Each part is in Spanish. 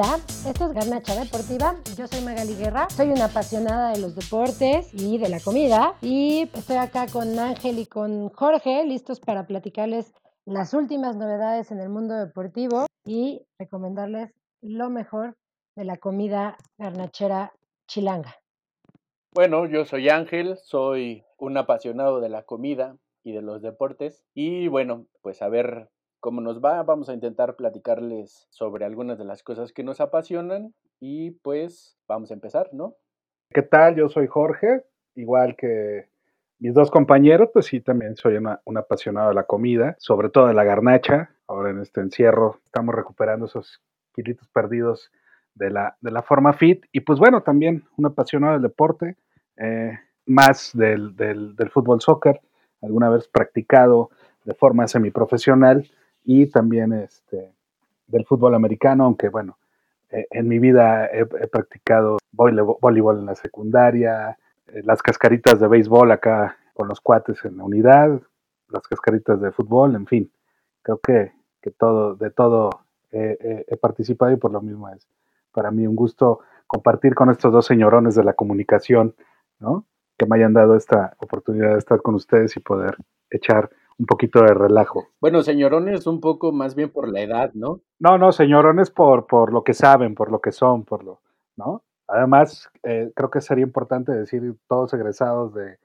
Hola, esto es Garnacha Deportiva. Yo soy Magali Guerra. Soy una apasionada de los deportes y de la comida. Y estoy acá con Ángel y con Jorge, listos para platicarles las últimas novedades en el mundo deportivo y recomendarles lo mejor de la comida garnachera chilanga. Bueno, yo soy Ángel, soy un apasionado de la comida y de los deportes. Y bueno, pues a ver cómo nos va, vamos a intentar platicarles sobre algunas de las cosas que nos apasionan y pues vamos a empezar, ¿no? ¿Qué tal? Yo soy Jorge, igual que mis dos compañeros, pues sí, también soy un apasionado de la comida, sobre todo de la garnacha. Ahora en este encierro estamos recuperando esos kilitos perdidos de la, de la forma fit. Y pues bueno, también un apasionado del deporte, eh, más del, del, del fútbol soccer, alguna vez practicado de forma semiprofesional y también este, del fútbol americano, aunque bueno, eh, en mi vida he, practicado voleibol en la secundaria, eh, las cascaritas de béisbol acá con los cuates en la unidad, las cascaritas de fútbol, en fin, creo que, que todo, de todo he participado y por lo mismo es para mí un gusto compartir con estos dos señorones de la comunicación, ¿no? Que me hayan dado esta oportunidad de estar con ustedes y poder echar un poquito de relajo. Bueno, señorones, un poco más bien por la edad, ¿no? No, no, señorones por, por lo que saben, por lo que son, por lo, ¿no? Además, eh, creo que sería importante decir todos egresados de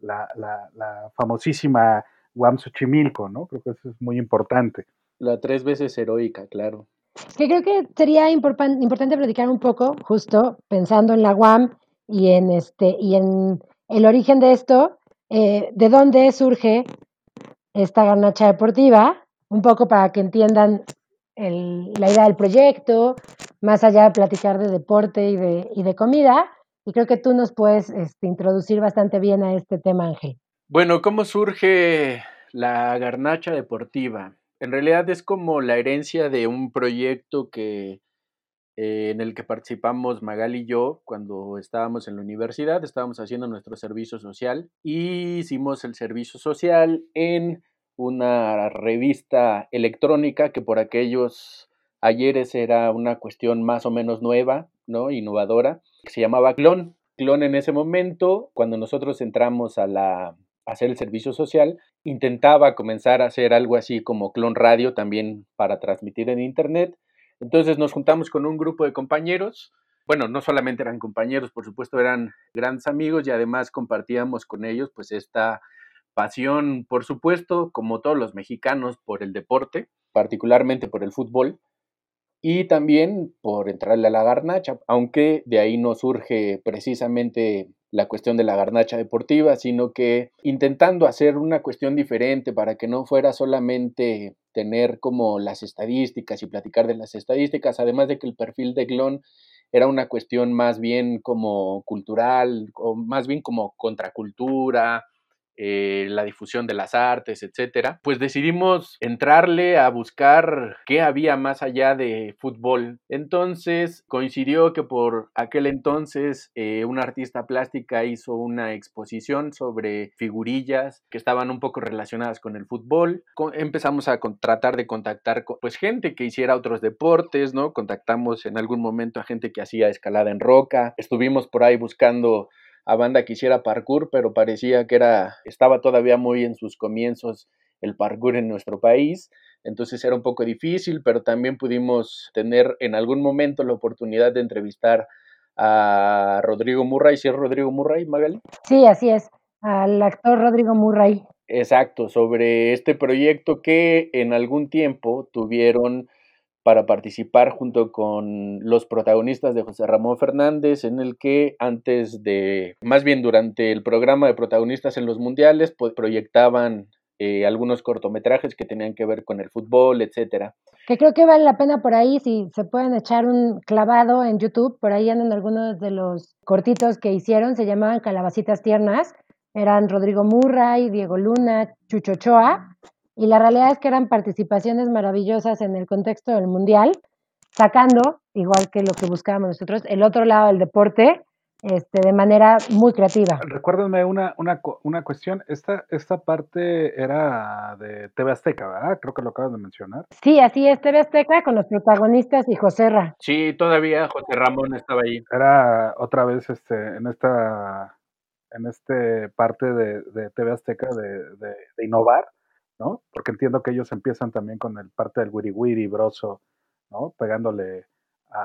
la, la, famosísima UAM Xochimilco, ¿no? Creo que eso es muy importante. La tres veces heroica, claro. Es que creo que sería importante platicar un poco, justo pensando en la UAM y en este, y en el origen de esto, eh, de dónde surge esta garnacha deportiva, un poco para que entiendan la idea del proyecto, más allá de platicar de deporte y de, y de comida. Y creo que tú nos puedes este, introducir bastante bien a este tema, Ángel. Bueno, ¿cómo surge la garnacha deportiva? En realidad es como la herencia de un proyecto que eh, en el que participamos Magal y yo cuando estábamos en la universidad, estábamos haciendo nuestro servicio social y hicimos el servicio social en una revista electrónica que por aquellos ayeres era una cuestión más o menos nueva, ¿no? Innovadora, que se llamaba Clon. Clon en ese momento, cuando nosotros entramos a la a hacer el servicio social, intentaba comenzar a hacer algo así como Clon Radio también para transmitir en internet entonces nos juntamos con un grupo de compañeros. Bueno, no solamente eran compañeros, por supuesto, eran grandes amigos y además compartíamos con ellos pues esta pasión, por supuesto, como todos los mexicanos, por el deporte, particularmente por el fútbol, y también por entrarle a la garnacha, aunque de ahí no surge precisamente la cuestión de la garnacha deportiva, sino que intentando hacer una cuestión diferente para que no fuera solamente tener como las estadísticas y platicar de las estadísticas, además de que el perfil de Glon era una cuestión más bien como cultural, o más bien como contracultura, eh, la difusión de las artes, etcétera, pues decidimos entrarle a buscar qué había más allá de fútbol. Entonces coincidió que por aquel entonces eh, una artista plástica hizo una exposición sobre figurillas que estaban un poco relacionadas con el fútbol. empezamos a tratar de contactar con, pues gente que hiciera otros deportes, ¿no? Contactamos en algún momento a gente que hacía escalada en roca. Estuvimos por ahí buscando a banda que hiciera parkour, pero parecía que era, estaba todavía muy en sus comienzos el parkour en nuestro país, entonces era un poco difícil, pero también pudimos tener en algún momento la oportunidad de entrevistar a Rodrigo Murray, ¿sí es Rodrigo Murray, Magali? Sí, así es, al actor Rodrigo Murray. Exacto, sobre este proyecto que en algún tiempo tuvieron para participar junto con los protagonistas de José Ramón Fernández, en el que antes de, más bien durante el programa de protagonistas en los mundiales, pues proyectaban eh, algunos cortometrajes que tenían que ver con el fútbol, etcétera. Que creo que vale la pena por ahí, si se pueden echar un clavado en YouTube, por ahí andan algunos de los cortitos que hicieron, se llamaban Calabacitas Tiernas, eran Rodrigo Murray, Diego Luna, Chucho Choa, y la realidad es que eran participaciones maravillosas en el contexto del Mundial, sacando, igual que lo que buscábamos nosotros, el otro lado del deporte, este, de manera muy creativa. Recuérdenme una, una, una cuestión, esta, esta parte era de TV Azteca, ¿verdad? Creo que lo acabas de mencionar. Sí, así es, TV Azteca con los protagonistas y José Ra. Sí, todavía José Ramón estaba ahí. Era otra vez este, en esta en este parte de, de TV Azteca de, de, innovar, ¿no? Porque entiendo que ellos empiezan también con el parte del wiri wiri broso, ¿no? Pegándole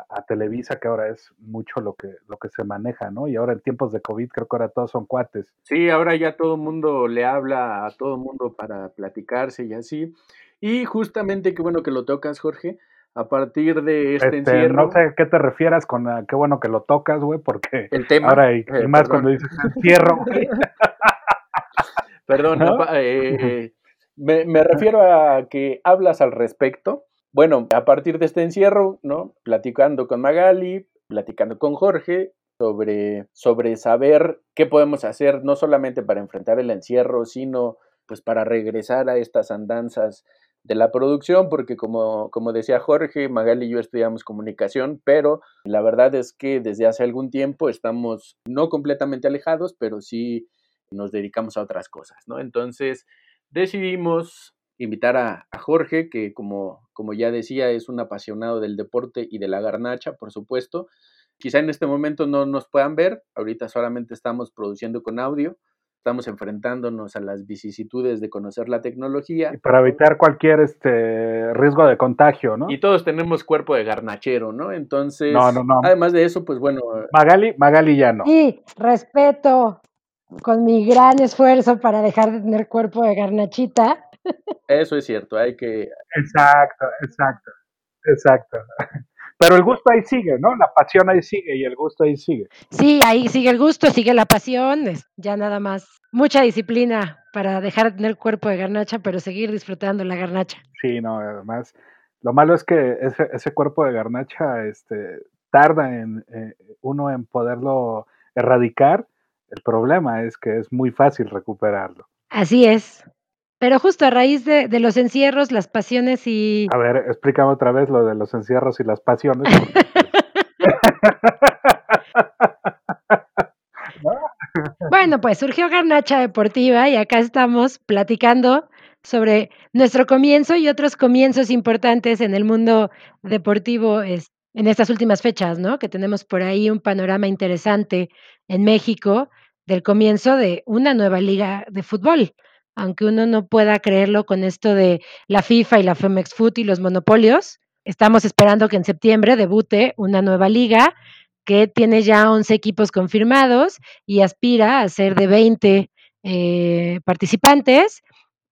a, Televisa, que ahora es mucho lo que, lo que se maneja, ¿no? Y ahora en tiempos de COVID creo que ahora todos son cuates. Sí, ahora ya todo el mundo le habla a todo el mundo para platicarse y así. Y justamente, qué bueno que lo tocas, Jorge, a partir de este, este encierro. No sé a qué te refieras con ah, qué bueno que lo tocas, güey, porque el tema, ahora y, eh, más cuando dices encierro, güey. Perdón, eh, me, me refiero a que hablas al respecto bueno, a partir de este encierro, ¿no? Platicando con Magali, platicando con Jorge sobre, sobre saber qué podemos hacer, no solamente para enfrentar el encierro, sino pues para regresar a estas andanzas de la producción, porque como, como decía Jorge, Magali y yo estudiamos comunicación, pero la verdad es que desde hace algún tiempo estamos no completamente alejados, pero sí nos dedicamos a otras cosas, ¿no? Entonces decidimos invitar a, Jorge, que como, como ya decía, es un apasionado del deporte y de la garnacha, por supuesto. Quizá en este momento no nos puedan ver, ahorita solamente estamos produciendo con audio, estamos enfrentándonos a las vicisitudes de conocer la tecnología. Y para evitar cualquier este riesgo de contagio, ¿no? Y todos tenemos cuerpo de garnachero, ¿no? Entonces, además de eso, pues bueno. Magali, Magali ya no. Sí, respeto con mi gran esfuerzo para dejar de tener cuerpo de garnachita. Eso es cierto, hay que... Exacto, exacto, exacto. Pero el gusto ahí sigue, ¿no? La pasión ahí sigue y el gusto ahí sigue. Sí, ahí sigue el gusto, sigue la pasión, ya nada más. Mucha disciplina para dejar de tener cuerpo de garnacha, pero seguir disfrutando la garnacha. Sí, no, además, lo malo es que ese, ese cuerpo de garnacha este, tarda en eh, uno en poderlo erradicar. El problema es que es muy fácil recuperarlo. Así es. Pero justo a raíz de, de, los encierros, las pasiones y... A ver, explícame otra vez lo de los encierros y las pasiones. bueno, pues surgió Garnacha Deportiva y acá estamos platicando sobre nuestro comienzo y otros comienzos importantes en el mundo deportivo en estas últimas fechas, ¿no? Que tenemos por ahí un panorama interesante en México del comienzo de una nueva liga de fútbol aunque uno no pueda creerlo con esto de la FIFA y la Femex Foot y los monopolios. Estamos esperando que en septiembre debute una nueva liga que tiene ya 11 equipos confirmados y aspira a ser de 20 eh, participantes.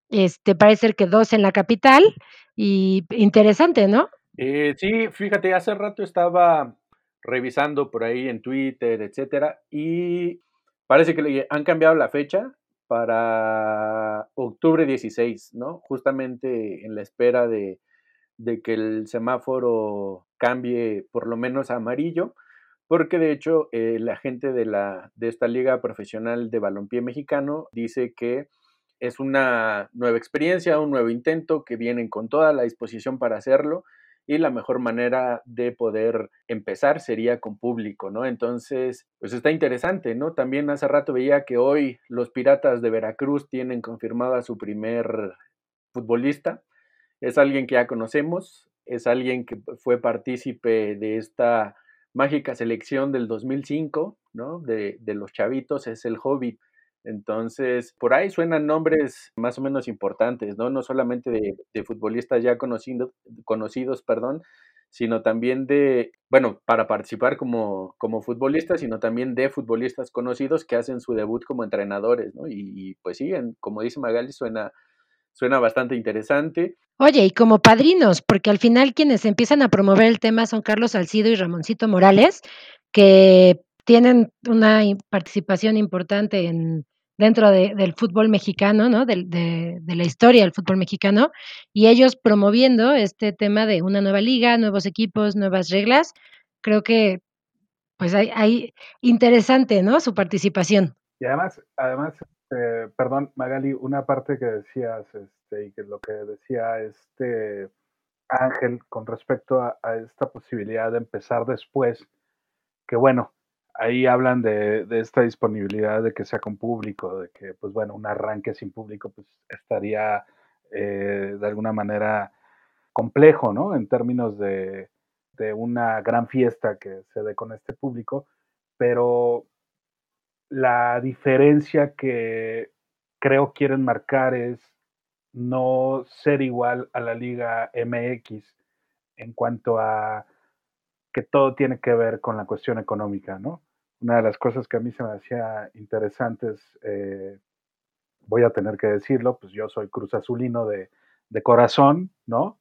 Este, parece que dos en la capital y interesante, ¿no? Eh, sí, fíjate, hace rato estaba revisando por ahí en Twitter, etcétera, y parece que han cambiado la fecha para octubre 16, ¿no? Justamente en la espera de, que el semáforo cambie por lo menos a amarillo, porque de hecho eh, la gente de, la, de esta liga profesional de balompié mexicano dice que es una nueva experiencia, un nuevo intento, que vienen con toda la disposición para hacerlo y la mejor manera de poder empezar sería con público, ¿no? Entonces, pues está interesante, ¿no? También hace rato veía que hoy los Piratas de Veracruz tienen confirmado a su primer futbolista. Es alguien que ya conocemos, es alguien que fue partícipe de esta mágica selección del 2005, ¿no? De, de los chavitos, es el Hobbit entonces, por ahí suenan nombres más o menos importantes, ¿no? No solamente de, futbolistas ya conocidos, conocidos, perdón, sino también de, bueno, para participar como, como futbolistas, sino también de futbolistas conocidos que hacen su debut como entrenadores, ¿no? Y, pues sí, como dice Magali, suena, suena bastante interesante. Oye, y como padrinos, porque al final quienes empiezan a promover el tema son Carlos Salcido y Ramoncito Morales, que tienen una participación importante en, dentro del fútbol mexicano, ¿no? De, de, la historia del fútbol mexicano, y ellos promoviendo este tema de una nueva liga, nuevos equipos, nuevas reglas, creo que pues hay, hay interesante, ¿no? Su participación. Y además, además, eh, perdón, Magali, una parte que decías, este, y que lo que decía este Ángel con respecto a esta posibilidad de empezar después, que bueno, ahí hablan de, esta disponibilidad de que sea con público, de que, pues bueno, un arranque sin público, pues estaría eh, de alguna manera complejo, ¿no? En términos de, de una gran fiesta que se dé con este público, pero la diferencia que creo quieren marcar es no ser igual a la Liga MX en cuanto a que todo tiene que ver con la cuestión económica, ¿no? Una de las cosas que a mí se me hacía interesantes, eh, voy a tener que decirlo, pues yo soy cruz azulino de, de corazón, ¿no?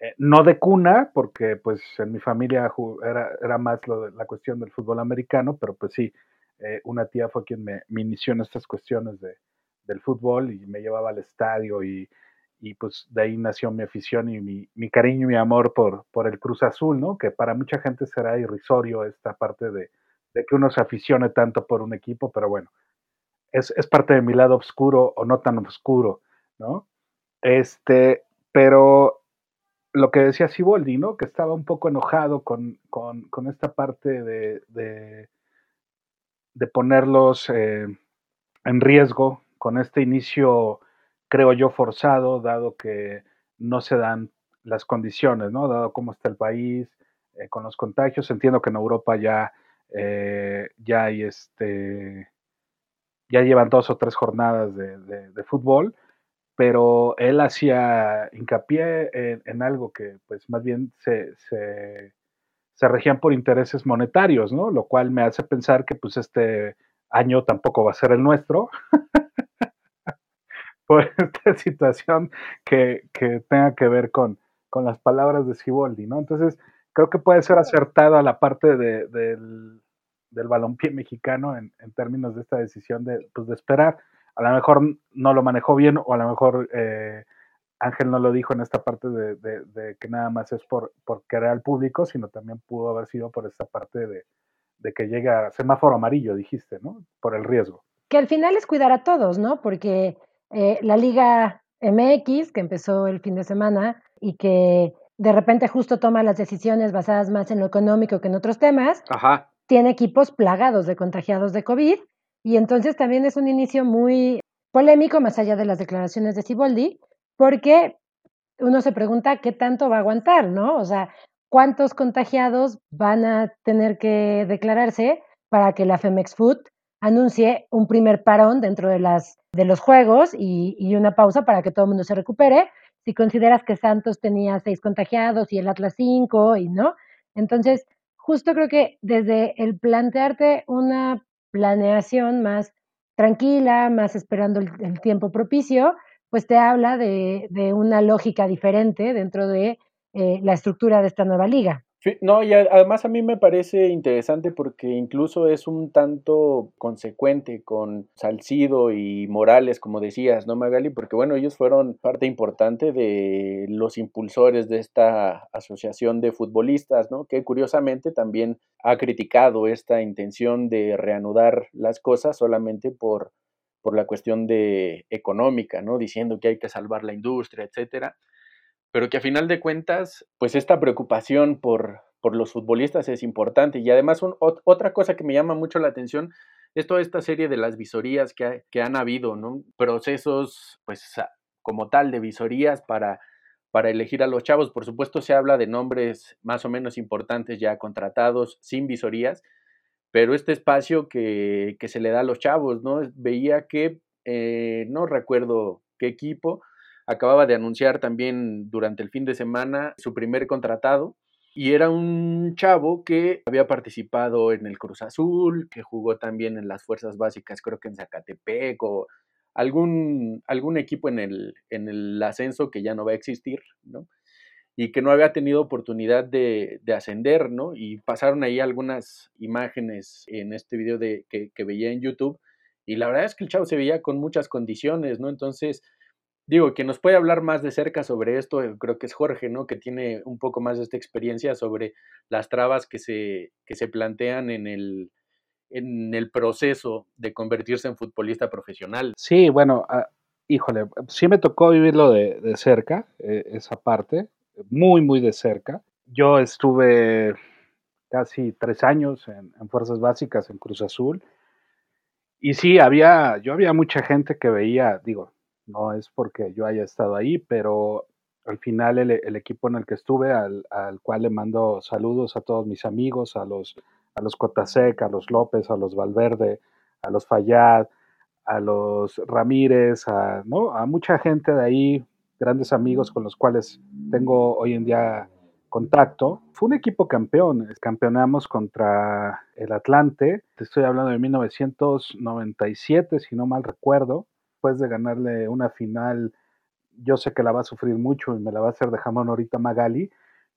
Eh, no de cuna, porque pues en mi familia era, era más la cuestión del fútbol americano, pero pues sí, eh, una tía fue quien me, inició en estas cuestiones de, del fútbol y me llevaba al estadio y, y pues de ahí nació mi afición y mi, mi, cariño y mi amor por, por el Cruz Azul, ¿no? Que para mucha gente será irrisorio esta parte de, de que uno se aficione tanto por un equipo, pero bueno, es, es parte de mi lado oscuro o no tan oscuro, ¿no? Este, pero lo que decía Siboldi, ¿no? Que estaba un poco enojado con, esta parte de, de, ponerlos eh, en riesgo con este inicio, creo yo, forzado, dado que no se dan las condiciones, ¿no? Dado cómo está el país, eh, con los contagios. Entiendo que en Europa ya, eh, ya hay este, ya llevan dos o tres jornadas de fútbol pero él hacía hincapié en, algo que pues más bien se, se, regían por intereses monetarios, ¿no? Lo cual me hace pensar que pues este año tampoco va a ser el nuestro. por esta situación que, tenga que ver con, con, las palabras de Siboldi, ¿no? Entonces, creo que puede ser acertada la parte de, del, del balompié mexicano en, en, términos de esta decisión de, pues, de esperar a lo mejor no lo manejó bien o a lo mejor eh, Ángel no lo dijo en esta parte de, que nada más es por, por, querer al público, sino también pudo haber sido por esta parte de, que llega semáforo amarillo, dijiste, ¿no? Por el riesgo. Que al final es cuidar a todos, ¿no? Porque eh, la Liga MX, que empezó el fin de semana y que de repente justo toma las decisiones basadas más en lo económico que en otros temas, tiene equipos plagados de contagiados de COVID y entonces también es un inicio muy polémico, más allá de las declaraciones de Siboldi, porque uno se pregunta qué tanto va a aguantar, ¿no? O sea, cuántos contagiados van a tener que declararse para que la Femex Food anuncie un primer parón dentro de, las, de los juegos y, una pausa para que todo el mundo se recupere. Si consideras que Santos tenía seis contagiados y el Atlas cinco, y no. Entonces, justo creo que desde el plantearte una planeación más tranquila, más esperando el, tiempo propicio, pues te habla de, una lógica diferente dentro de eh, la estructura de esta nueva liga no, y además a mí me parece interesante porque incluso es un tanto consecuente con Salcido y Morales, como decías, ¿no, Magali? Porque bueno, ellos fueron parte importante de los impulsores de esta asociación de futbolistas, ¿no? Que curiosamente también ha criticado esta intención de reanudar las cosas solamente por, por la cuestión de económica, ¿no? Diciendo que hay que salvar la industria, etcétera pero que a final de cuentas, pues esta preocupación por, por los futbolistas es importante. Y además, otra cosa que me llama mucho la atención es toda esta serie de las visorías que, que han habido, ¿no? Procesos, pues, como tal, de visorías para, para elegir a los chavos. Por supuesto, se habla de nombres más o menos importantes ya contratados sin visorías, pero este espacio que, que se le da a los chavos, ¿no? Veía que, eh, no recuerdo qué equipo, acababa de anunciar también durante el fin de semana su primer contratado y era un chavo que había participado en el Cruz Azul, que jugó también en las fuerzas básicas, creo que en Zacatepec o algún, algún equipo en el, en el ascenso que ya no va a existir, ¿no? Y que no había tenido oportunidad de, de ascender, ¿no? Y pasaron ahí algunas imágenes en este video de, que, que veía en YouTube, y la verdad es que el chavo se veía con muchas condiciones, ¿no? Entonces, digo, que nos puede hablar más de cerca sobre esto, eh, creo que es Jorge, ¿no? Que tiene un poco más de esta experiencia sobre las trabas que se, que se plantean en el, en el proceso de convertirse en futbolista profesional. Sí, bueno, ah, híjole, sí me tocó vivirlo de, de cerca, eh, esa parte, muy, muy de cerca. Yo estuve casi tres años en, Fuerzas Básicas en Cruz Azul. Y sí, había, yo había mucha gente que veía, digo, no es porque yo haya estado ahí, pero al final el, equipo en el que estuve, al, cual le mando saludos a todos mis amigos, a los, a los Cotasec, a los López, a los Valverde, a los Fayad, a los Ramírez, a, ¿no? a mucha gente de ahí, grandes amigos con los cuales tengo hoy en día contacto. Fue un equipo campeón, campeonamos contra el Atlante, te estoy hablando de 1997, si no mal recuerdo, después de ganarle una final, yo sé que la va a sufrir mucho y me la va a hacer de jamón ahorita Magali,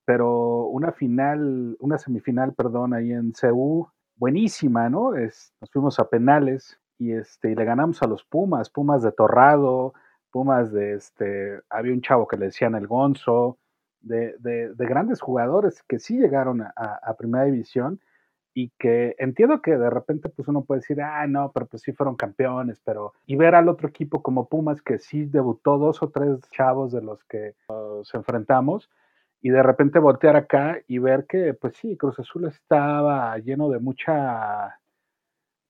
pero una final, una semifinal, perdón, ahí en CU, buenísima, ¿no? Es, nos fuimos a penales, y, este, le ganamos a los Pumas, Pumas de Torrado, Pumas de, este, había un chavo que le decían el Gonzo, de, de, grandes jugadores que sí llegaron a, primera división y que entiendo que de repente pues uno puede decir, ah, no, pero pues sí fueron campeones, pero y ver al otro equipo como Pumas que sí debutó dos o tres chavos de los que nos enfrentamos y de repente voltear acá y ver que pues sí, Cruz Azul estaba lleno de mucha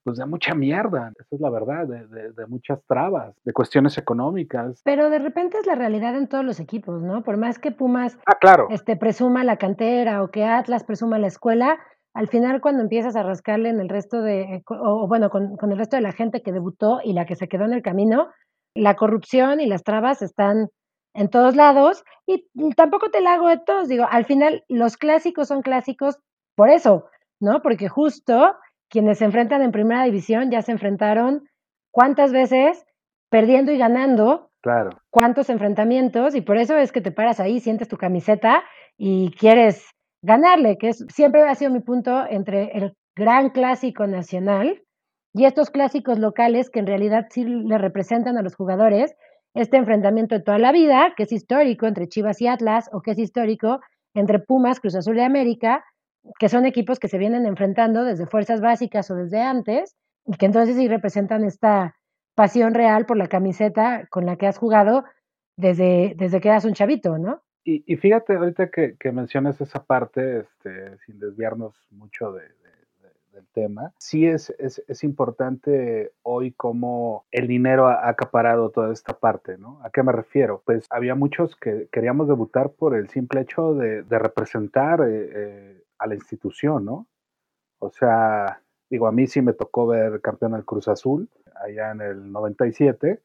pues de mucha mierda, esa es la verdad, de, muchas trabas, de cuestiones económicas. Pero de repente es la realidad en todos los equipos, ¿no? Por más que Pumas ah, claro. este, presuma la cantera o que Atlas presuma la escuela, al final cuando empiezas a rascarle en el resto de, eh, o, bueno, con, con el resto de la gente que debutó y la que se quedó en el camino, la corrupción y las trabas están en todos lados y tampoco te la hago de todos, digo, al final los clásicos son clásicos por eso, ¿no? Porque justo quienes se enfrentan en primera división ya se enfrentaron cuántas veces perdiendo y ganando. Claro. Cuántos enfrentamientos y por eso es que te paras ahí, sientes tu camiseta y quieres ganarle, que es, siempre ha sido mi punto entre el gran clásico nacional y estos clásicos locales que en realidad sí le representan a los jugadores este enfrentamiento de toda la vida, que es histórico entre Chivas y Atlas o que es histórico entre Pumas, Cruz Azul y América, que son equipos que se vienen enfrentando desde fuerzas básicas o desde antes, y que entonces sí representan esta pasión real por la camiseta con la que has jugado desde, desde que eras un chavito, ¿no? Y, fíjate ahorita que, mencionas esa parte, este, sin desviarnos mucho de, del tema, sí es, es, es, importante hoy cómo el dinero ha acaparado toda esta parte, ¿no? ¿A qué me refiero? Pues había muchos que queríamos debutar por el simple hecho de, de representar eh, eh, a la institución, ¿no? O sea, digo, a mí sí me tocó ver campeón al Cruz Azul allá en el 97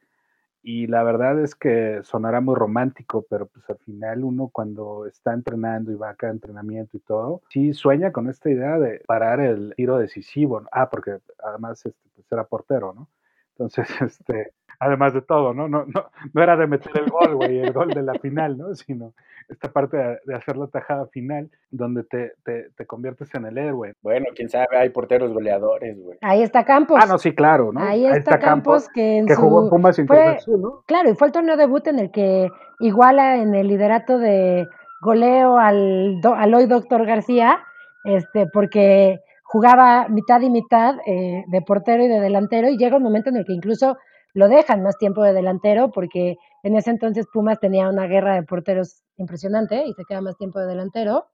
y la verdad es que sonará muy romántico, pero pues al final uno cuando está entrenando y va a cada entrenamiento y todo, sí sueña con esta idea de parar el tiro decisivo. Ah, porque además este, pues era portero, ¿no? Entonces, este, además de todo, ¿no? No, no, no era de meter el gol, güey, el gol de la final, ¿no? Sino esta parte de, hacer la tajada final, donde te, te, te, conviertes en el héroe. Bueno, quién sabe, hay porteros goleadores, güey. Ahí está Campos. Ah, no, sí, claro, ¿no? Ahí está, Campos, que en que jugó en Pumas sin fue, ¿no? Claro, y fue el torneo debut en el que iguala en el liderato de goleo al, al hoy doctor García, este, porque jugaba mitad y mitad eh, de portero y de delantero y llega un momento en el que incluso lo dejan más tiempo de delantero porque en ese entonces Pumas tenía una guerra de porteros impresionante y se queda más tiempo de delantero.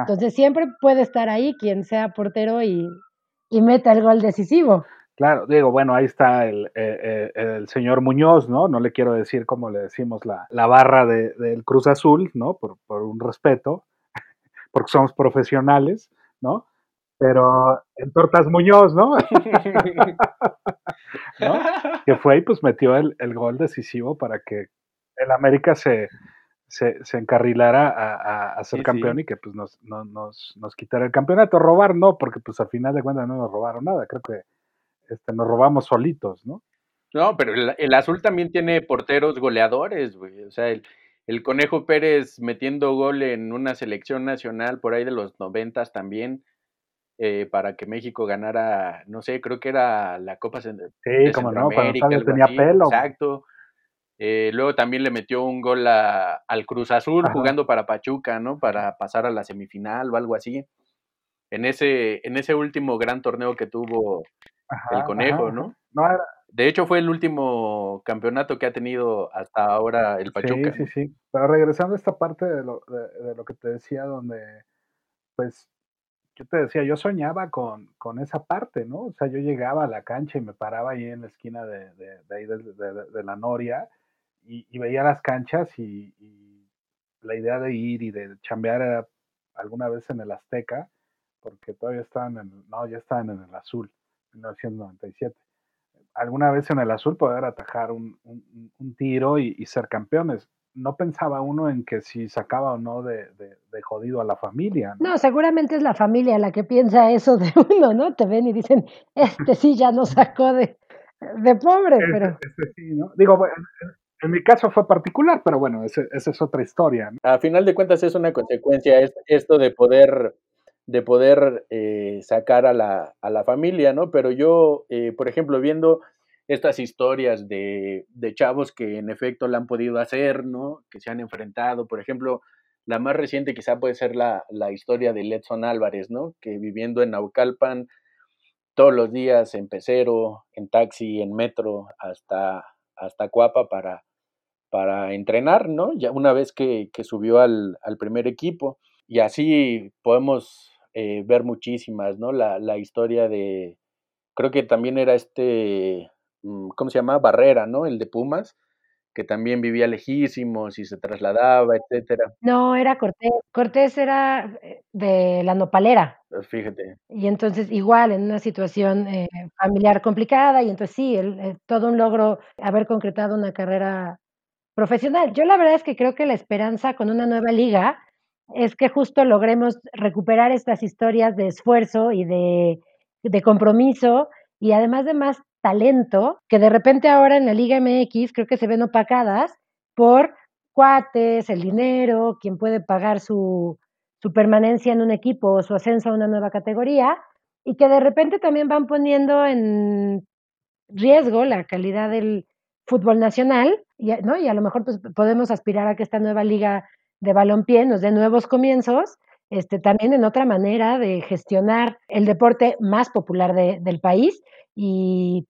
Entonces siempre puede estar ahí quien sea portero y, y meta el gol decisivo. Claro, digo, bueno, ahí está el, eh, eh, el, señor Muñoz, ¿no? No le quiero decir como le decimos la, la barra de, del Cruz Azul, ¿no? Por, por un respeto, porque somos profesionales, ¿no? Pero en Tortas Muñoz, ¿no? Que fue y pues metió el, gol decisivo para que el América se, se, encarrilara a, a, ser campeón y que pues nos, nos, nos quitara el campeonato. Robar no, porque pues al final de cuentas no nos robaron nada, creo que este, nos robamos solitos, ¿no? No, pero el, azul también tiene porteros goleadores, güey. O sea, el, el Conejo Pérez metiendo gol en una selección nacional por ahí de los noventas también eh, para que México ganara, no sé, creo que era la Copa sí, como no, cuando tenía pelo. Exacto. Eh, luego también le metió un gol al Cruz Azul jugando para Pachuca, ¿no? Para pasar a la semifinal o algo así. En ese, en ese último gran torneo que tuvo el Conejo, ¿no? De hecho, fue el último campeonato que ha tenido hasta ahora el Pachuca. Sí, sí, sí. Pero regresando a esta parte de lo, de lo que te decía, donde pues yo te decía, yo soñaba con, con, esa parte, ¿no? O sea, yo llegaba a la cancha y me paraba ahí en la esquina de, de, ahí de, la Noria y, veía las canchas y, la idea de ir y de chambear alguna vez en el Azteca, porque todavía estaban en, no, ya estaban en el Azul, 1997. Alguna vez en el Azul poder atajar un, un, tiro y ser campeones no pensaba uno en que si sacaba o no de, de, jodido a la familia. ¿no? seguramente es la familia la que piensa eso de uno, ¿no? Te ven y dicen, este sí ya no sacó de, de pobre, este, pero... Este sí, ¿no? Digo, en mi caso fue particular, pero bueno, esa es otra historia. ¿no? A final de cuentas es una consecuencia esto de poder de poder eh, sacar a la, a la familia, ¿no? Pero yo, eh, por ejemplo, viendo estas historias de, de, chavos que en efecto la han podido hacer, ¿no? Que se han enfrentado. Por ejemplo, la más reciente quizá puede ser la, la historia de Letson Álvarez, ¿no? Que viviendo en Naucalpan, todos los días en pecero, en taxi, en metro, hasta, hasta Cuapa para, para entrenar, ¿no? Ya una vez que, que subió al, al, primer equipo. Y así podemos eh, ver muchísimas, ¿no? La, la historia de, creo que también era este ¿cómo se llama? Barrera, ¿no? El de Pumas, que también vivía lejísimos y se trasladaba, etcétera. No, era Cortés. Cortés era eh, de la nopalera. Pues fíjate. Y entonces igual en una situación eh, familiar complicada y entonces sí, el, todo un logro haber concretado una carrera profesional. Yo la verdad es que creo que la esperanza con una nueva liga es que justo logremos recuperar estas historias de esfuerzo y de, de compromiso y además de más talento que de repente ahora en la Liga MX creo que se ven opacadas por cuates, el dinero, quien puede pagar su, permanencia en un equipo o su ascenso a una nueva categoría, y que de repente también van poniendo en riesgo la calidad del fútbol nacional, y, ¿no? y a lo mejor pues, podemos aspirar a que esta nueva liga de balompié nos dé nuevos comienzos, este, también en otra manera de gestionar el deporte más popular de, del país y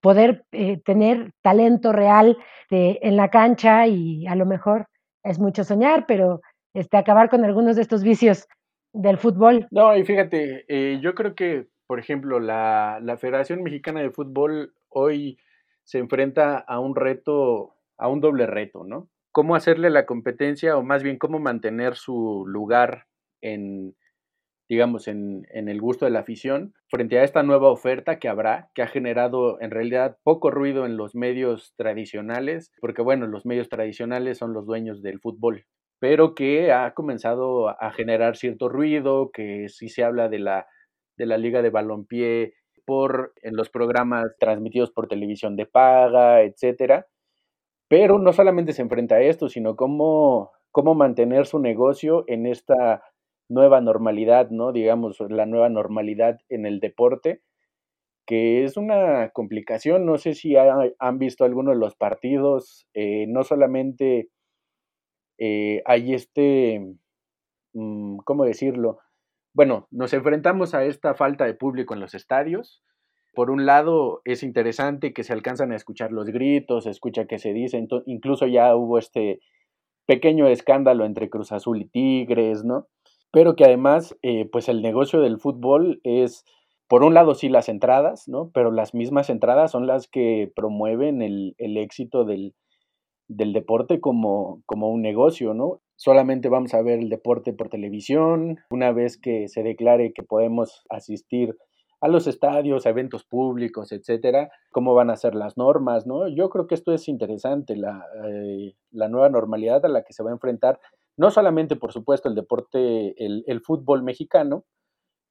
poder eh, tener talento real en la cancha y a lo mejor es mucho soñar, pero este, acabar con algunos de estos vicios del fútbol. No, y fíjate, eh, yo creo que, por ejemplo, la, la Federación Mexicana de Fútbol hoy se enfrenta a un reto, a un doble reto, ¿no? Cómo hacerle la competencia o más bien cómo mantener su lugar en, digamos, en, en, el gusto de la afición, frente a esta nueva oferta que habrá, que ha generado en realidad poco ruido en los medios tradicionales, porque bueno, los medios tradicionales son los dueños del fútbol, pero que ha comenzado a generar cierto ruido, que sí se habla de la, de la liga de balompié por en los programas transmitidos por televisión de paga, etcétera. Pero no solamente se enfrenta a esto, sino cómo, cómo mantener su negocio en esta nueva normalidad, ¿no? Digamos, la nueva normalidad en el deporte, que es una complicación. No sé si han visto alguno de los partidos, eh, no solamente eh, hay este, mm, ¿cómo decirlo? Bueno, nos enfrentamos a esta falta de público en los estadios. Por un lado, es interesante que se alcanzan a escuchar los gritos, se escucha que se dice, incluso ya hubo este pequeño escándalo entre Cruz Azul y Tigres, ¿no? Pero que además, eh, pues el negocio del fútbol es, por un lado sí las entradas, ¿no? Pero las mismas entradas son las que promueven el, el éxito del, del deporte como, como un negocio, ¿no? Solamente vamos a ver el deporte por televisión, una vez que se declare que podemos asistir a los estadios, a eventos públicos, etcétera, cómo van a ser las normas, ¿no? Yo creo que esto es interesante, la, eh, la nueva normalidad a la que se va a enfrentar no solamente, por supuesto, el deporte, el, fútbol mexicano,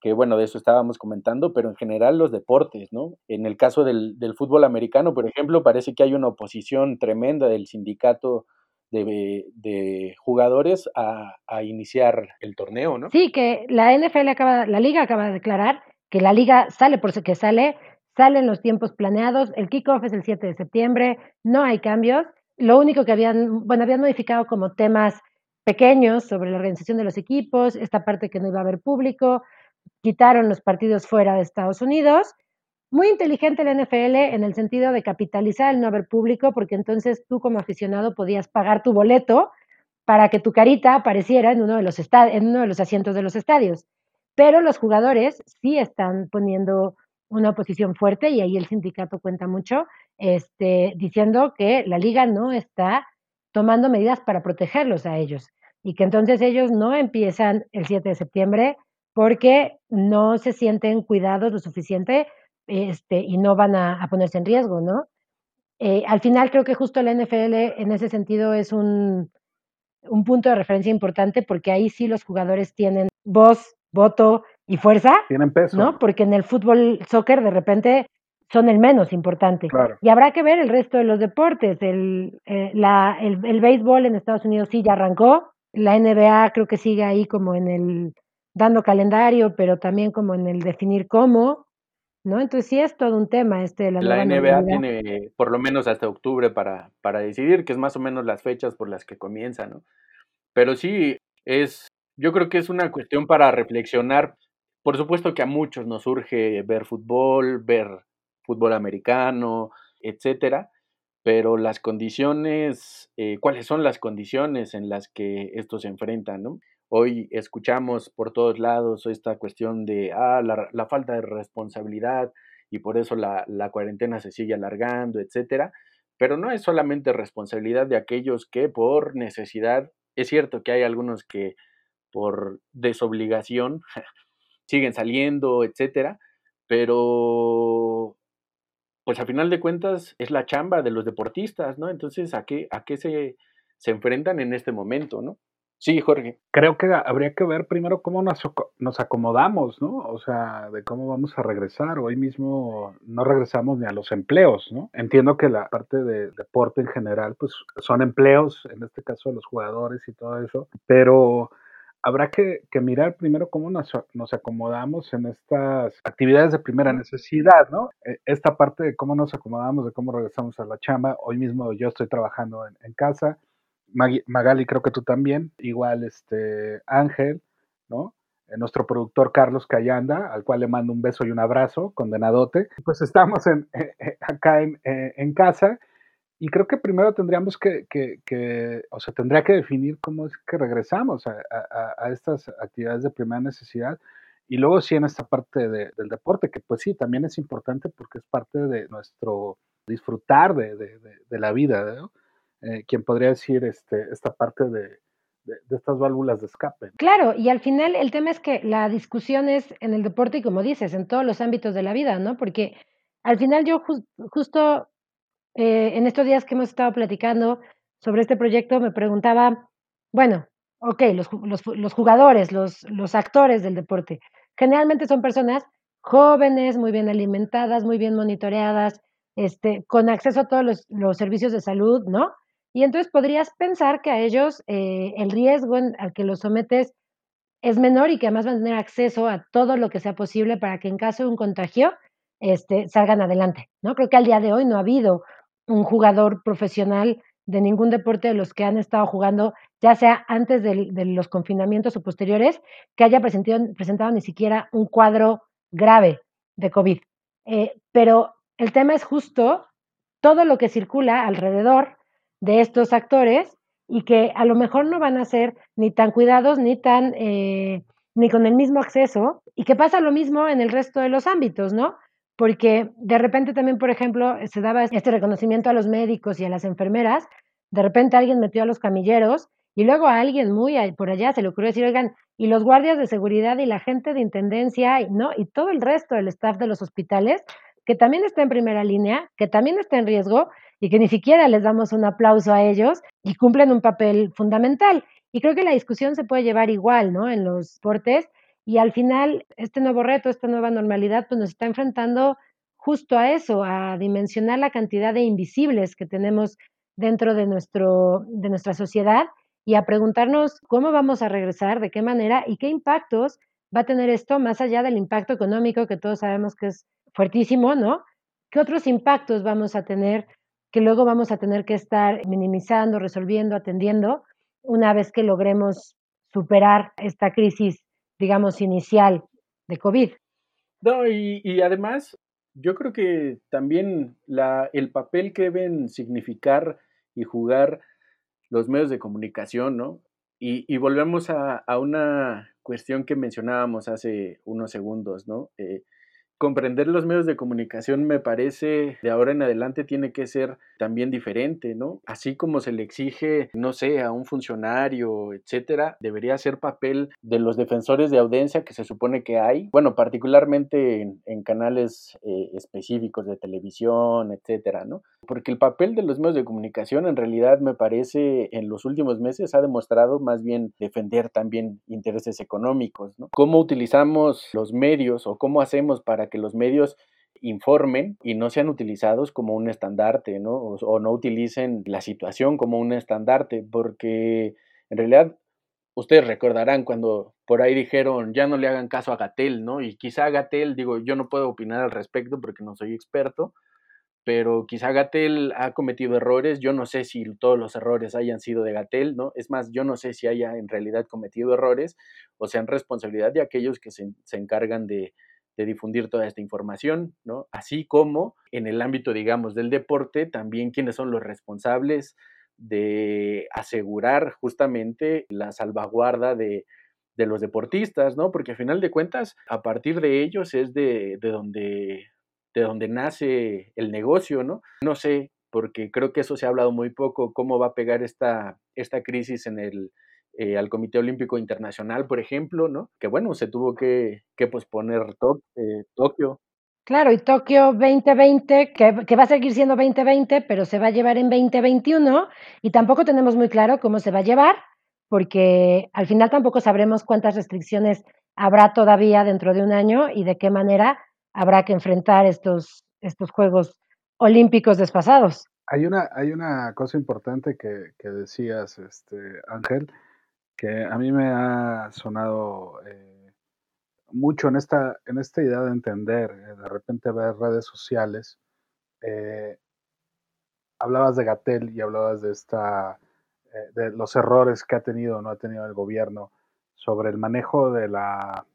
que bueno, de eso estábamos comentando, pero en general los deportes, ¿no? En el caso del, fútbol americano, por ejemplo, parece que hay una oposición tremenda del sindicato de, jugadores a, a, iniciar el torneo, ¿no? Sí, que la NFL acaba, la liga acaba de declarar que la liga sale por que sale, salen los tiempos planeados, el kickoff es el 7 de septiembre, no hay cambios. Lo único que habían, bueno, habían modificado como temas pequeños sobre la organización de los equipos, esta parte que no iba a haber público, quitaron los partidos fuera de Estados Unidos. Muy inteligente la NFL en el sentido de capitalizar el no haber público, porque entonces tú como aficionado podías pagar tu boleto para que tu carita apareciera en uno de los, en uno de los asientos de los estadios. pero los jugadores sí están poniendo una oposición fuerte y ahí el sindicato cuenta mucho, este, diciendo que la liga no está tomando medidas para protegerlos a ellos y que entonces ellos no empiezan el 7 de septiembre porque no se sienten cuidados lo suficiente este, y no van a, ponerse en riesgo, ¿no? Eh, al final creo que justo la NFL en ese sentido es un, un punto de referencia importante porque ahí sí los jugadores tienen voz, voto y fuerza. Tienen peso. ¿No? Porque en el fútbol, soccer, de repente son el menos importante. Y habrá que ver el resto de los deportes. El, eh, la, el, el, béisbol en Estados Unidos sí ya arrancó. La NBA creo que sigue ahí como en el dando calendario, pero también como en el definir cómo. ¿No? Entonces sí es todo un tema este la, la NBA tiene por lo menos hasta octubre para, para decidir, que es más o menos las fechas por las que comienza, ¿no? Pero sí, es, yo creo que es una cuestión para reflexionar. Por supuesto que a muchos nos surge ver fútbol, ver fútbol americano, etcétera, pero las condiciones, eh, ¿cuáles son las condiciones en las que esto se enfrenta, no? Hoy escuchamos por todos lados esta cuestión de ah, la, falta de responsabilidad y por eso la, cuarentena se sigue alargando, etcétera. Pero no es solamente responsabilidad de aquellos que por necesidad, es cierto que hay algunos que por desobligación siguen saliendo, etcétera, pero pues a final de cuentas es la chamba de los deportistas, ¿no? Entonces, ¿a qué, a qué se, se enfrentan en este momento, ¿no? Sí, Jorge. Creo que habría que ver primero cómo nos, nos, acomodamos, ¿no? O sea, de cómo vamos a regresar. Hoy mismo no regresamos ni a los empleos, ¿no? Entiendo que la parte de deporte en general, pues son empleos, en este caso los jugadores y todo eso, pero habrá que, mirar primero cómo nos, acomodamos en estas actividades de primera necesidad, ¿no? E, esta parte de cómo nos acomodamos, de cómo regresamos a la chamba. Hoy mismo yo estoy trabajando en, casa. Magali, creo que tú también. Igual, este, Ángel, ¿no? Eh, nuestro productor Carlos Cayanda, al cual le mando un beso y un abrazo, condenadote. Pues estamos en, eh, eh, acá en, en casa y creo que primero tendríamos que, que, o sea, tendría que definir cómo es que regresamos a, a, estas actividades de primera necesidad. Y luego sí en esta parte de, del deporte, que pues sí, también es importante porque es parte de nuestro disfrutar de, de la vida, ¿no? Eh, quien podría decir este, esta parte de, estas válvulas de escape. Claro, y al final el tema es que la discusión es en el deporte y como dices, en todos los ámbitos de la vida, ¿no? Porque al final yo justo eh, en estos días que hemos estado platicando sobre este proyecto, me preguntaba, bueno, ok, los, los, los jugadores, los, los actores del deporte, generalmente son personas jóvenes, muy bien alimentadas, muy bien monitoreadas, este, con acceso a todos los, servicios de salud, ¿no? Y entonces podrías pensar que a ellos eh, el riesgo al que los sometes es menor y que además van a tener acceso a todo lo que sea posible para que en caso de un contagio este, salgan adelante, ¿no? Creo que al día de hoy no ha habido un jugador profesional de ningún deporte de los que han estado jugando, ya sea antes de, los confinamientos o posteriores, que haya presentado, presentado, ni siquiera un cuadro grave de COVID. Eh, pero el tema es justo todo lo que circula alrededor de estos actores y que a lo mejor no van a ser ni tan cuidados ni tan eh, ni con el mismo acceso y que pasa lo mismo en el resto de los ámbitos, ¿no? Porque de repente también, por ejemplo, se daba este reconocimiento a los médicos y a las enfermeras, de repente alguien metió a los camilleros y luego a alguien muy por allá se le ocurrió decir, oigan, y los guardias de seguridad y la gente de intendencia, ¿no? Y todo el resto del staff de los hospitales, que también está en primera línea, que también está en riesgo y que ni siquiera les damos un aplauso a ellos y cumplen un papel fundamental. Y creo que la discusión se puede llevar igual, ¿no? En los deportes y al final, este nuevo reto, esta nueva normalidad, pues nos está enfrentando justo a eso, a dimensionar la cantidad de invisibles que tenemos dentro de, nuestro, de nuestra sociedad y a preguntarnos cómo vamos a regresar, de qué manera y qué impactos va a tener esto, más allá del impacto económico que todos sabemos que es fuertísimo, ¿no? ¿Qué otros impactos vamos a tener que luego vamos a tener que estar minimizando, resolviendo, atendiendo una vez que logremos superar esta crisis digamos, inicial de COVID. No, y, además, yo creo que también la, el papel que deben significar y jugar los medios de comunicación, ¿no? Y, volvemos a, una cuestión que mencionábamos hace unos segundos, ¿no? Eh, comprender los medios de comunicación me parece de ahora en adelante tiene que ser también diferente, ¿no? Así como se le exige, no sé, a un funcionario, etcétera, debería ser papel de los defensores de audiencia que se supone que hay, bueno, particularmente en, canales eh, específicos de televisión, etcétera, ¿no? Porque el papel de los medios de comunicación en realidad me parece en los últimos meses ha demostrado más bien defender también intereses económicos, ¿no? ¿Cómo utilizamos los medios o cómo hacemos para que los medios informen y no sean utilizados como un estandarte, ¿no? O, no utilicen la situación como un estandarte, porque en realidad ustedes recordarán cuando por ahí dijeron ya no le hagan caso a Gatel, ¿no? Y quizá Gatel, digo, yo no puedo opinar al respecto porque no soy experto, pero quizá Gatel ha cometido errores, yo no sé si todos los errores hayan sido de Gatel, ¿no? Es más, yo no sé si haya en realidad cometido errores o sean responsabilidad de aquellos que se encargan de, de difundir toda esta información, ¿no? Así como en el ámbito, digamos, del deporte, también quiénes son los responsables de asegurar justamente la salvaguarda de, los deportistas, ¿no? Porque a final de cuentas, a partir de ellos es de, de, donde, de donde nace el negocio, ¿no? No sé, porque creo que eso se ha hablado muy poco, cómo va a pegar esta, esta crisis en el, eh, al Comité Olímpico Internacional, por ejemplo, ¿no? Que bueno, se tuvo que, posponer eh, Tokio. Claro, y Tokio 2020, que, que, va a seguir siendo 2020, pero se va a llevar en 2021 y tampoco tenemos muy claro cómo se va a llevar, porque al final tampoco sabremos cuántas restricciones habrá todavía dentro de un año y de qué manera habrá que enfrentar estos, estos Juegos Olímpicos despasados. Hay una, hay una cosa importante que, que decías, este, Ángel, que a mí me ha sonado eh, mucho en esta, en esta idea de entender, eh, de repente ver redes sociales. Eh, hablabas de Gatel y hablabas de esta de los errores que ha tenido o no ha tenido el gobierno sobre el manejo de la,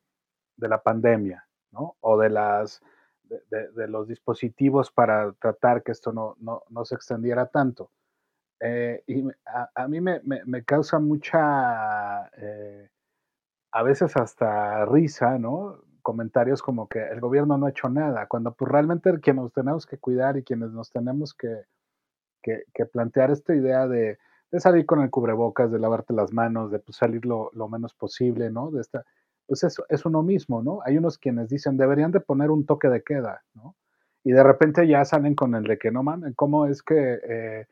de la pandemia, ¿no? O de las de, los dispositivos para tratar que esto no, no, no se extendiera tanto. Eh, y a, mí me, causa mucha, eh, a veces hasta risa, ¿no? Comentarios como que el gobierno no ha hecho nada, cuando pues realmente quienes nos tenemos que cuidar y quienes nos tenemos que, plantear esta idea de, salir con el cubrebocas, de lavarte las manos, de pues, salir lo, menos posible, ¿no? De esta, pues eso es uno mismo, ¿no? Hay unos quienes dicen, deberían de poner un toque de queda, ¿no? Y de repente ya salen con el de que no mames, ¿cómo es que... Eh,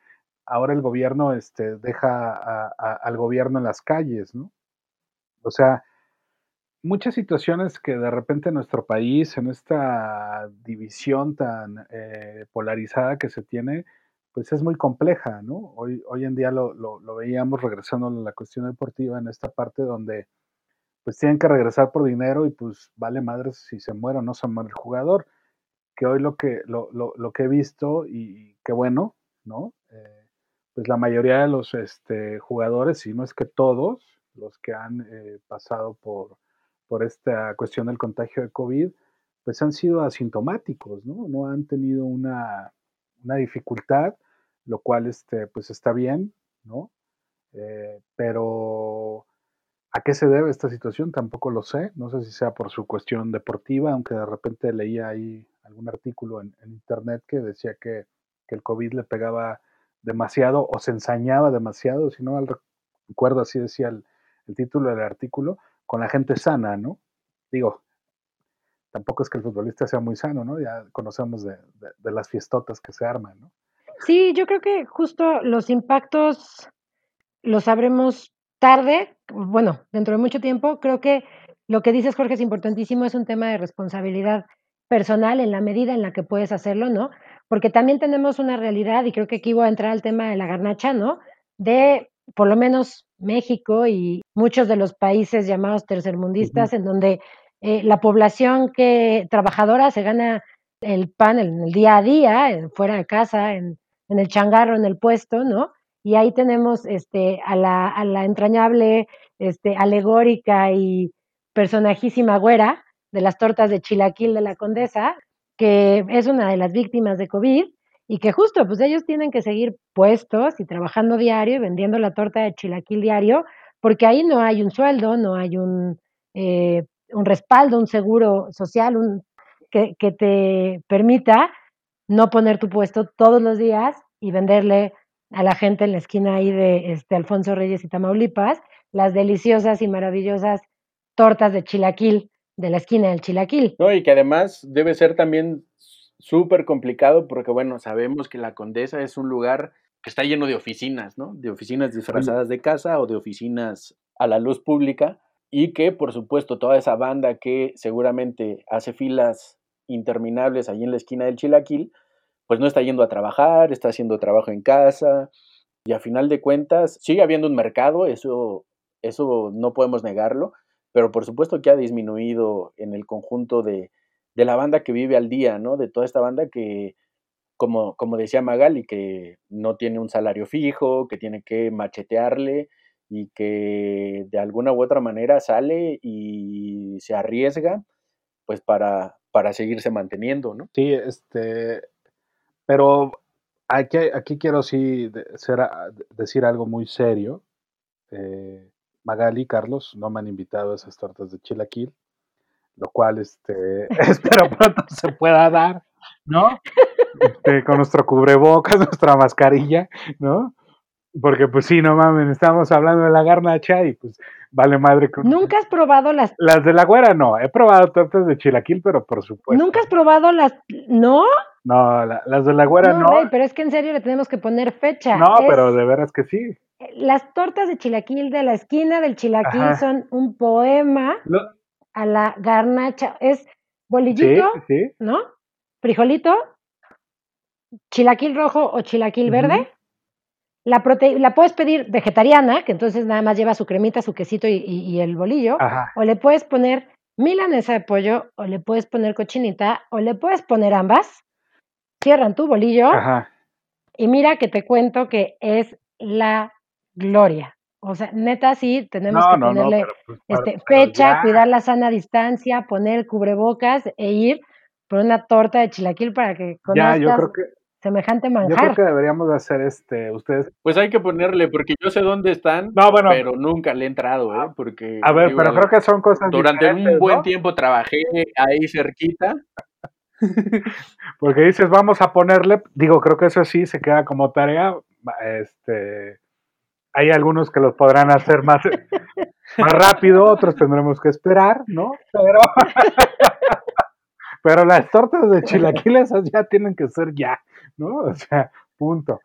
ahora el gobierno este, deja al gobierno en las calles, ¿no? O sea, muchas situaciones que de repente en nuestro país, en esta división tan eh, polarizada que se tiene, pues es muy compleja, ¿no? Hoy, hoy en día lo, veíamos regresando a la cuestión deportiva en esta parte donde pues tienen que regresar por dinero y pues vale madres si se muere o no se muere el jugador, que hoy lo que, lo, que he visto y, qué bueno, ¿no? Eh, pues la mayoría de los este, jugadores, si no es que todos, los que han eh, pasado por, por esta cuestión del contagio de COVID, pues han sido asintomáticos, ¿no? No han tenido una, dificultad, lo cual este, pues está bien, ¿no? Eh, pero ¿a qué se debe esta situación? Tampoco lo sé. No sé si sea por su cuestión deportiva, aunque de repente leía ahí algún artículo en, internet que decía que, que, el COVID le pegaba demasiado o se ensañaba demasiado, si no recuerdo así decía el, título del artículo, con la gente sana, ¿no? Digo, tampoco es que el futbolista sea muy sano, ¿no? Ya conocemos de, las fiestotas que se arman, ¿no? Sí, yo creo que justo los impactos los sabremos tarde, bueno, dentro de mucho tiempo. Creo que lo que dices, Jorge, es importantísimo, es un tema de responsabilidad personal en la medida en la que puedes hacerlo, ¿no? Porque también tenemos una realidad, y creo que aquí voy a entrar al tema de la garnacha, ¿no? De por lo menos México y muchos de los países llamados tercermundistas, en donde eh, la población que trabajadora se gana el pan en el día a día, fuera de casa, en, el changarro, en el puesto, ¿no? Y ahí tenemos este, a, la, a la entrañable, este, alegórica y personajísima güera de las tortas de chilaquil de la condesa, que es una de las víctimas de COVID y que justo, pues ellos tienen que seguir puestos y trabajando diario y vendiendo la torta de chilaquil diario porque ahí no hay un sueldo, no hay un, eh, un respaldo, un seguro social un, que, que te permita no poner tu puesto todos los días y venderle a la gente en la esquina ahí de este, Alfonso Reyes y Tamaulipas las deliciosas y maravillosas tortas de chilaquil de la esquina del chilaquil. No, y que además debe ser también súper complicado porque, bueno, sabemos que la Condesa es un lugar que está lleno de oficinas, ¿no? De oficinas disfrazadas de casa o de oficinas a la luz pública y que, por supuesto, toda esa banda que seguramente hace filas interminables allí en la esquina del Chilaquil, pues no está yendo a trabajar, está haciendo trabajo en casa y a final de cuentas sigue habiendo un mercado, eso, eso no podemos negarlo, pero por supuesto que ha disminuido en el conjunto de, de la banda que vive al día, ¿no? De toda esta banda que, como, como decía Magali, que no tiene un salario fijo, que tiene que machetearle y que de alguna u otra manera sale y se arriesga, pues para, para seguirse manteniendo, ¿no? Sí, este, pero aquí, aquí quiero sí decir algo muy serio. Eh, Magali y Carlos no me han invitado a esas tortas de chilaquil, lo cual este, espero pronto se pueda dar, ¿no? Este, con nuestro cubrebocas, nuestra mascarilla, ¿no? Porque pues sí, no mames, estamos hablando de la garnacha y pues vale madre. Con... ¿Nunca has probado las... Las de la güera no, he probado tortas de chilaquil, pero por supuesto. ¿Nunca has probado las... ¿No? No, las de la güera no. no. pero es que en serio le tenemos que poner fecha. No, pero de veras que sí. Las tortas de chilaquil de la esquina del chilaquil son un poema a la garnacha. Es bolillito, ¿no? Frijolito, chilaquil rojo o chilaquil verde. La, la puedes pedir vegetariana, que entonces nada más lleva su cremita, su quesito y, el bolillo. O le puedes poner milanesa de pollo, o le puedes poner cochinita, o le puedes poner ambas. Cierran tu bolillo. Y mira que te cuento que es la gloria. O sea, neta, sí, tenemos que ponerle pues, este, fecha, cuidar la sana distancia, poner cubrebocas e ir por una torta de chilaquil para que conozcas ya, yo creo que, semejante manjar. Yo creo que deberíamos hacer este, ustedes. Pues hay que ponerle, porque yo sé dónde están, pero nunca le he entrado, ¿eh? Ah, porque. A ver, pero creo que son cosas Durante un buen tiempo trabajé ahí cerquita. porque dices, vamos a ponerle, digo, creo que eso sí se queda como tarea, este hay algunos que los podrán hacer más, más rápido, otros tendremos que esperar, ¿no? Pero, pero las tortas de chilaquiles ya tienen que ser ya, ¿no? O sea, punto.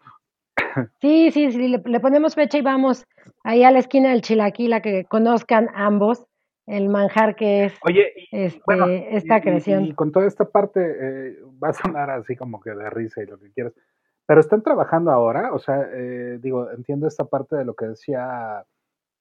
Sí, sí, sí, le, ponemos fecha y vamos ahí a la esquina del chilaquil a que conozcan ambos el manjar que es Oye, este, esta creación. Y, con toda esta parte eh, va a sonar así como que de risa y lo que quieras. Pero están trabajando ahora, o sea, eh, digo, entiendo esta parte de lo que decía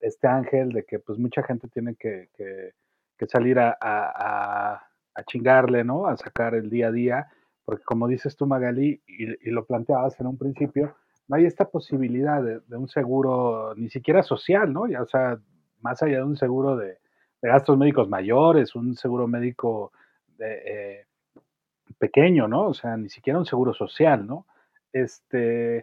este Ángel, de que pues mucha gente tiene que, que, salir a, a, a, chingarle, ¿no? A sacar el día a día, porque como dices tú, Magali, y, lo planteabas en un principio, no hay esta posibilidad de, un seguro, ni siquiera social, ¿no? Ya, o sea, más allá de un seguro de, gastos médicos mayores, un seguro médico de, eh, pequeño, ¿no? O sea, ni siquiera un seguro social, ¿no? este,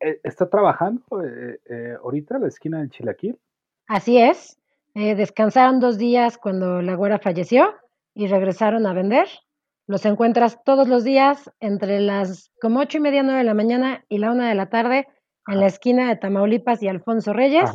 eh, ¿está trabajando eh, eh, ahorita la esquina del Chilaquil? Así es. descansaron dos días cuando la güera falleció y regresaron a vender. Los encuentras todos los días entre las como ocho y media, nueve de la mañana y la una de la tarde en la esquina de Tamaulipas y Alfonso Reyes.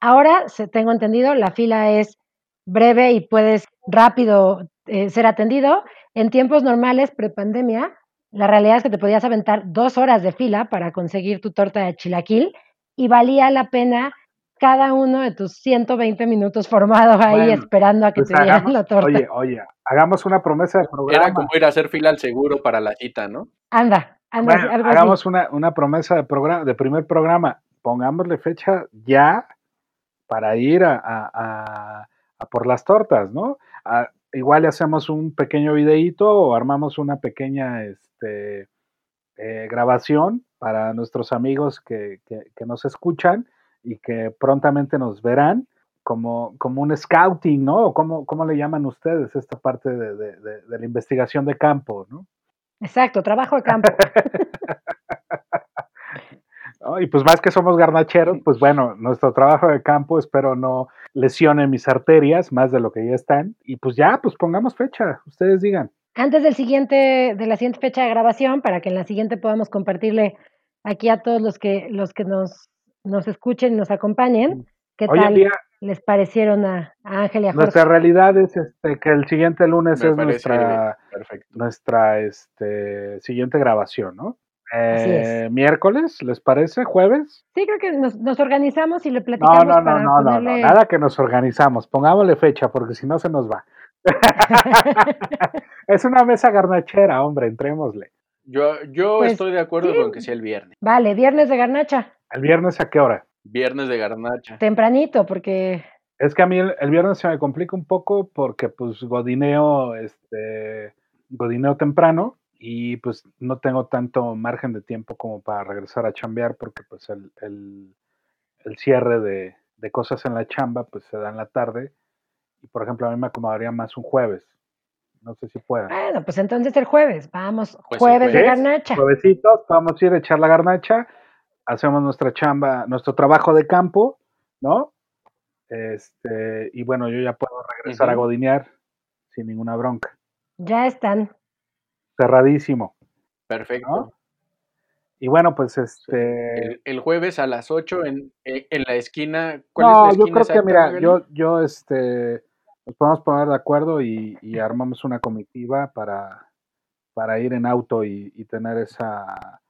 Ahora, se, tengo entendido, la fila es breve y puedes rápido ser atendido. En tiempos normales, prepandemia, la realidad es que te podías aventar dos horas de fila para conseguir tu torta de chilaquil y valía la pena cada uno de tus 120 minutos formados ahí esperando a que pues te dieran la torta. Oye, oye, hagamos una promesa de programa. Era como ir a hacer fila al seguro para la cita, ¿no? Anda, anda. hagamos Una, una promesa de, programa, de primer programa. Pongámosle fecha ya para ir a, a, a por las tortas, ¿no? igual le hacemos un pequeño videíto o armamos una pequeña este, eh, grabación para nuestros amigos que, nos escuchan y que prontamente nos verán como, como un scouting, ¿no? ¿Cómo, ¿Cómo le llaman ustedes esta parte de, la investigación de campo, ¿no? Exacto, trabajo de campo. Y pues más que somos garnacheros, pues bueno, nuestro trabajo de campo espero no lesione mis arterias más de lo que ya están. Y pues ya, pues pongamos fecha, ustedes digan. Antes del siguiente, de la siguiente fecha de grabación, para que en la siguiente podamos compartirle aquí a todos los que, los que nos, nos escuchen y nos acompañen, qué Hoy en tal día, les parecieron a, a Ángel y a Jorge. nuestra realidad es este, que el siguiente lunes Me es nuestra, nuestra este, siguiente grabación, ¿no? Eh, miércoles, ¿les parece? ¿Jueves? Sí, creo que nos, nos organizamos y le platicamos no, no, para no, no, no, nada que nos organizamos. Pongámosle fecha porque si no se nos va. es una mesa garnachera, hombre, entrémosle. Yo, yo Pues, estoy de acuerdo sí. con que sea el viernes. Vale, viernes de garnacha, ¿El viernes a qué hora? Viernes de garnacha. tempranito, porque Es que a mí el, el viernes se me complica un poco porque pues godineo, este, godineo temprano y pues no tengo tanto margen de tiempo como para regresar a chambear porque pues el, el, el cierre de, de cosas en la chamba pues se da en la tarde y por ejemplo a mí me acomodaría más un jueves. No sé si pueda. bueno, pues entonces el jueves, vamos, Pues el jueves de jueves, garnacha. Juevesitos, vamos a ir a echar la garnacha, hacemos nuestra chamba, nuestro trabajo de campo, ¿no? Este, y bueno, yo ya puedo regresar a godinear sin ninguna bronca. Ya están. Cerradísimo, Perfecto. ¿no? Y bueno, pues este. El, el jueves a las 8 en, en la esquina. ¿Cuál No, es la yo esquina creo que, mira, Magali? yo, yo, este, nos podemos poner de acuerdo y, y armamos una comitiva para, para ir en auto y, y tener esa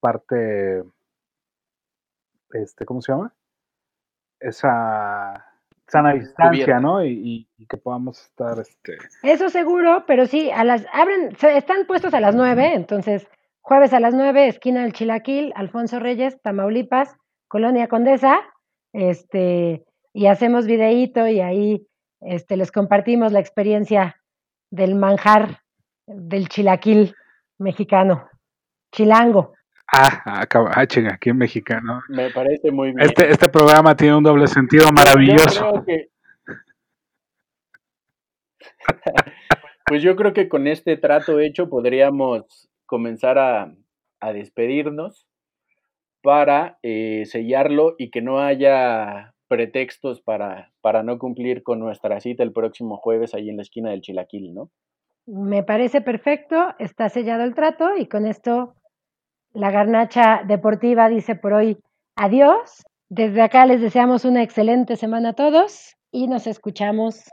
parte, este, ¿cómo se llama? Esa sana distancia. ¿no? Y, y- y que podamos estar, este, Eso seguro, pero sí, a las abren, están puestos a las nueve, entonces jueves a las nueve, esquina del Chilaquil, Alfonso Reyes, Tamaulipas, Colonia Condesa, este, y hacemos videíto y ahí este, les compartimos la experiencia del manjar del chilaquil mexicano, chilango. Ah, acaba, ah, chinga, aquí en mexicano. Me parece muy bien. Este, este programa tiene un doble sentido yo maravilloso. creo que- pues yo creo que con este trato hecho podríamos comenzar a, a despedirnos para eh, sellarlo y que no haya pretextos para, para no cumplir con nuestra cita el próximo jueves ahí en la esquina del Chilaquil, ¿no? Me parece perfecto, está sellado el trato y con esto la garnacha deportiva dice por hoy adiós. Desde acá les deseamos una excelente semana a todos y nos escuchamos